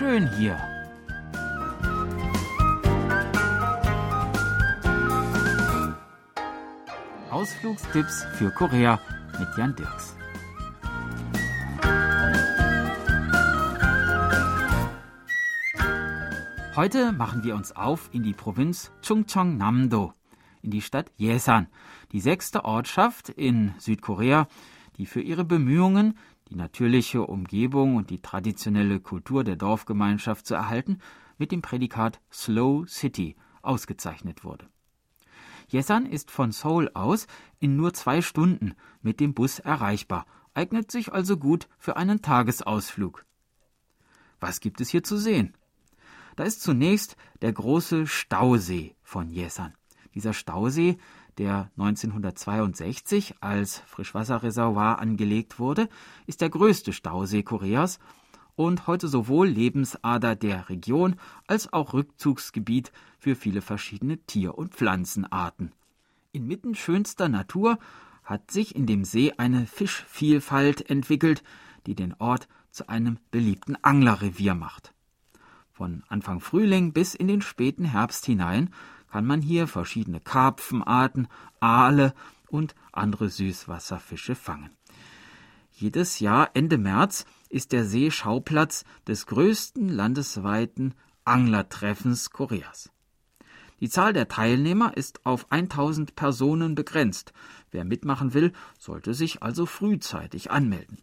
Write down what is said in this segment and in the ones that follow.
schön hier. Ausflugstipps für Korea mit Jan Dirks. Heute machen wir uns auf in die Provinz Chungcheong-namdo, in die Stadt Yesan, die sechste Ortschaft in Südkorea, die für ihre Bemühungen, die natürliche Umgebung und die traditionelle Kultur der Dorfgemeinschaft zu erhalten, mit dem Prädikat Slow City ausgezeichnet wurde. Yesan ist von Seoul aus in nur zwei Stunden mit dem Bus erreichbar, eignet sich also gut für einen Tagesausflug. Was gibt es hier zu sehen? Da ist zunächst der große Stausee von Yesan. Dieser Stausee, der 1962 als Frischwasserreservoir angelegt wurde, ist der größte Stausee Koreas und heute sowohl Lebensader der Region als auch Rückzugsgebiet für viele verschiedene Tier- und Pflanzenarten. Inmitten schönster Natur hat sich in dem See eine Fischvielfalt entwickelt, die den Ort zu einem beliebten Anglerrevier macht. Von Anfang Frühling bis in den späten Herbst hinein kann man hier verschiedene Karpfenarten, Aale und andere Süßwasserfische fangen. Jedes Jahr Ende März ist der See Schauplatz des größten landesweiten Anglertreffens Koreas. Die Zahl der Teilnehmer ist auf 1000 Personen begrenzt. Wer mitmachen will, sollte sich also frühzeitig anmelden.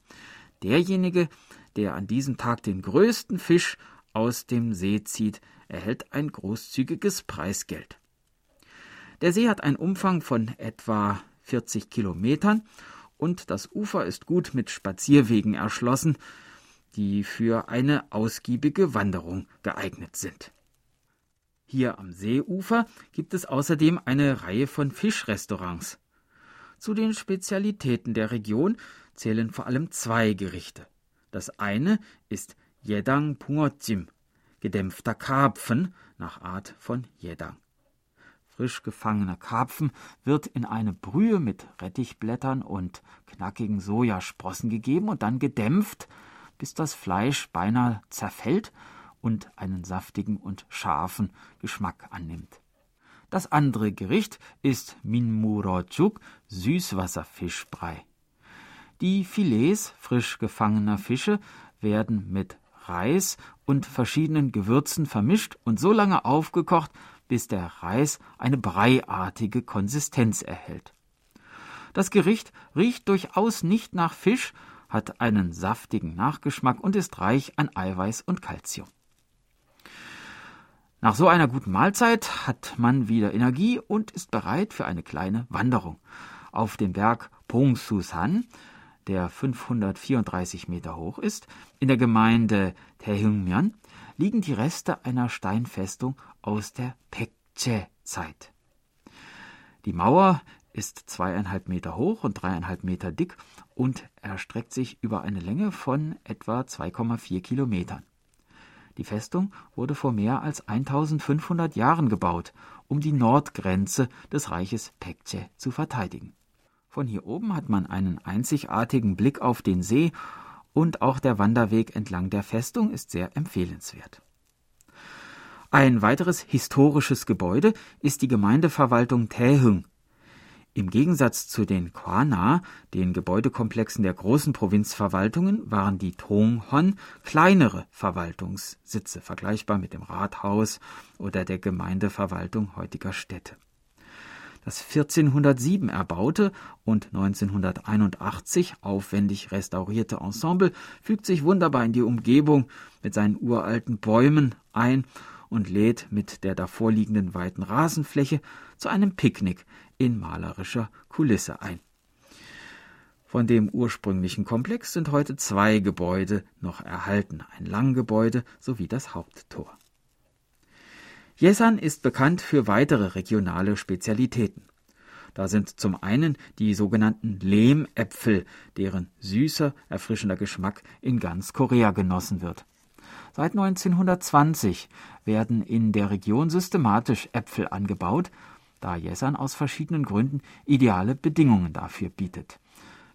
Derjenige, der an diesem Tag den größten Fisch aus dem See zieht, erhält ein großzügiges Preisgeld. Der See hat einen Umfang von etwa 40 Kilometern und das Ufer ist gut mit Spazierwegen erschlossen, die für eine ausgiebige Wanderung geeignet sind. Hier am Seeufer gibt es außerdem eine Reihe von Fischrestaurants. Zu den Spezialitäten der Region zählen vor allem zwei Gerichte. Das eine ist Jedang Pungojim, gedämpfter Karpfen nach Art von Jedang. Frisch gefangener Karpfen wird in eine Brühe mit Rettichblättern und knackigen Sojasprossen gegeben und dann gedämpft, bis das Fleisch beinahe zerfällt und einen saftigen und scharfen Geschmack annimmt. Das andere Gericht ist Minmurojuk, Süßwasserfischbrei. Die Filets frisch gefangener Fische werden mit Reis und verschiedenen Gewürzen vermischt und so lange aufgekocht, bis der Reis eine breiartige Konsistenz erhält. Das Gericht riecht durchaus nicht nach Fisch, hat einen saftigen Nachgeschmack und ist reich an Eiweiß und Kalzium. Nach so einer guten Mahlzeit hat man wieder Energie und ist bereit für eine kleine Wanderung. Auf dem Berg Pongsusan der 534 Meter hoch ist, in der Gemeinde Taehyungmyeon, liegen die Reste einer Steinfestung aus der Pekche-Zeit. Die Mauer ist zweieinhalb Meter hoch und dreieinhalb Meter dick und erstreckt sich über eine Länge von etwa 2,4 Kilometern. Die Festung wurde vor mehr als 1500 Jahren gebaut, um die Nordgrenze des Reiches Pekche zu verteidigen. Von hier oben hat man einen einzigartigen Blick auf den See und auch der Wanderweg entlang der Festung ist sehr empfehlenswert. Ein weiteres historisches Gebäude ist die Gemeindeverwaltung Taehyung. Im Gegensatz zu den Kwana, den Gebäudekomplexen der großen Provinzverwaltungen, waren die Tonghon kleinere Verwaltungssitze, vergleichbar mit dem Rathaus oder der Gemeindeverwaltung heutiger Städte. Das 1407 erbaute und 1981 aufwendig restaurierte Ensemble fügt sich wunderbar in die Umgebung mit seinen uralten Bäumen ein und lädt mit der davorliegenden weiten Rasenfläche zu einem Picknick in malerischer Kulisse ein. Von dem ursprünglichen Komplex sind heute zwei Gebäude noch erhalten, ein Langgebäude sowie das Haupttor. Jessan ist bekannt für weitere regionale Spezialitäten. Da sind zum einen die sogenannten Lehmäpfel, deren süßer, erfrischender Geschmack in ganz Korea genossen wird. Seit 1920 werden in der Region systematisch Äpfel angebaut, da Jessan aus verschiedenen Gründen ideale Bedingungen dafür bietet.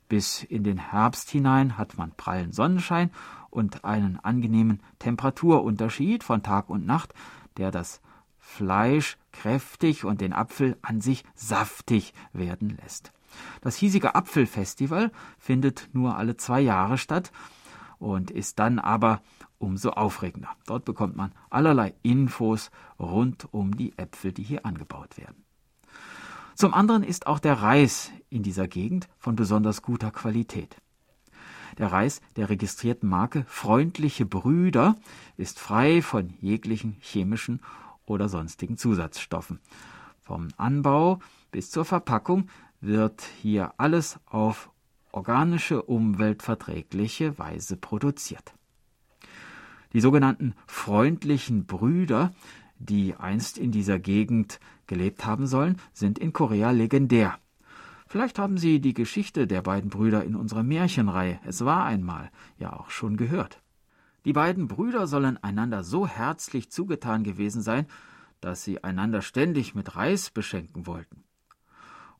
Bis in den Herbst hinein hat man prallen Sonnenschein und einen angenehmen Temperaturunterschied von Tag und Nacht, der das Fleisch kräftig und den Apfel an sich saftig werden lässt. Das hiesige Apfelfestival findet nur alle zwei Jahre statt und ist dann aber umso aufregender. Dort bekommt man allerlei Infos rund um die Äpfel, die hier angebaut werden. Zum anderen ist auch der Reis in dieser Gegend von besonders guter Qualität. Der Reis der registrierten Marke Freundliche Brüder ist frei von jeglichen chemischen oder sonstigen Zusatzstoffen. Vom Anbau bis zur Verpackung wird hier alles auf organische, umweltverträgliche Weise produziert. Die sogenannten freundlichen Brüder, die einst in dieser Gegend gelebt haben sollen, sind in Korea legendär. Vielleicht haben Sie die Geschichte der beiden Brüder in unserer Märchenreihe Es war einmal ja auch schon gehört. Die beiden Brüder sollen einander so herzlich zugetan gewesen sein, dass sie einander ständig mit Reis beschenken wollten.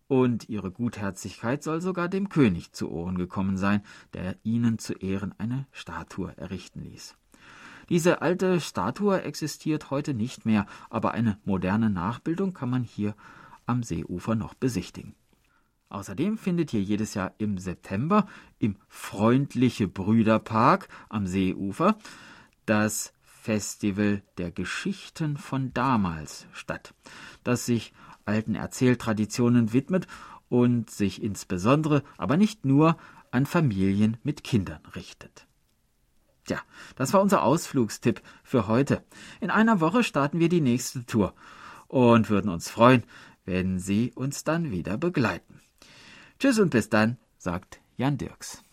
Und ihre Gutherzigkeit soll sogar dem König zu Ohren gekommen sein, der ihnen zu Ehren eine Statue errichten ließ. Diese alte Statue existiert heute nicht mehr, aber eine moderne Nachbildung kann man hier am Seeufer noch besichtigen. Außerdem findet hier jedes Jahr im September im Freundliche Brüderpark am Seeufer das Festival der Geschichten von damals statt, das sich alten Erzähltraditionen widmet und sich insbesondere, aber nicht nur, an Familien mit Kindern richtet. Tja, das war unser Ausflugstipp für heute. In einer Woche starten wir die nächste Tour und würden uns freuen, wenn Sie uns dann wieder begleiten. Tschüss und bis dann, sagt Jan Dirks.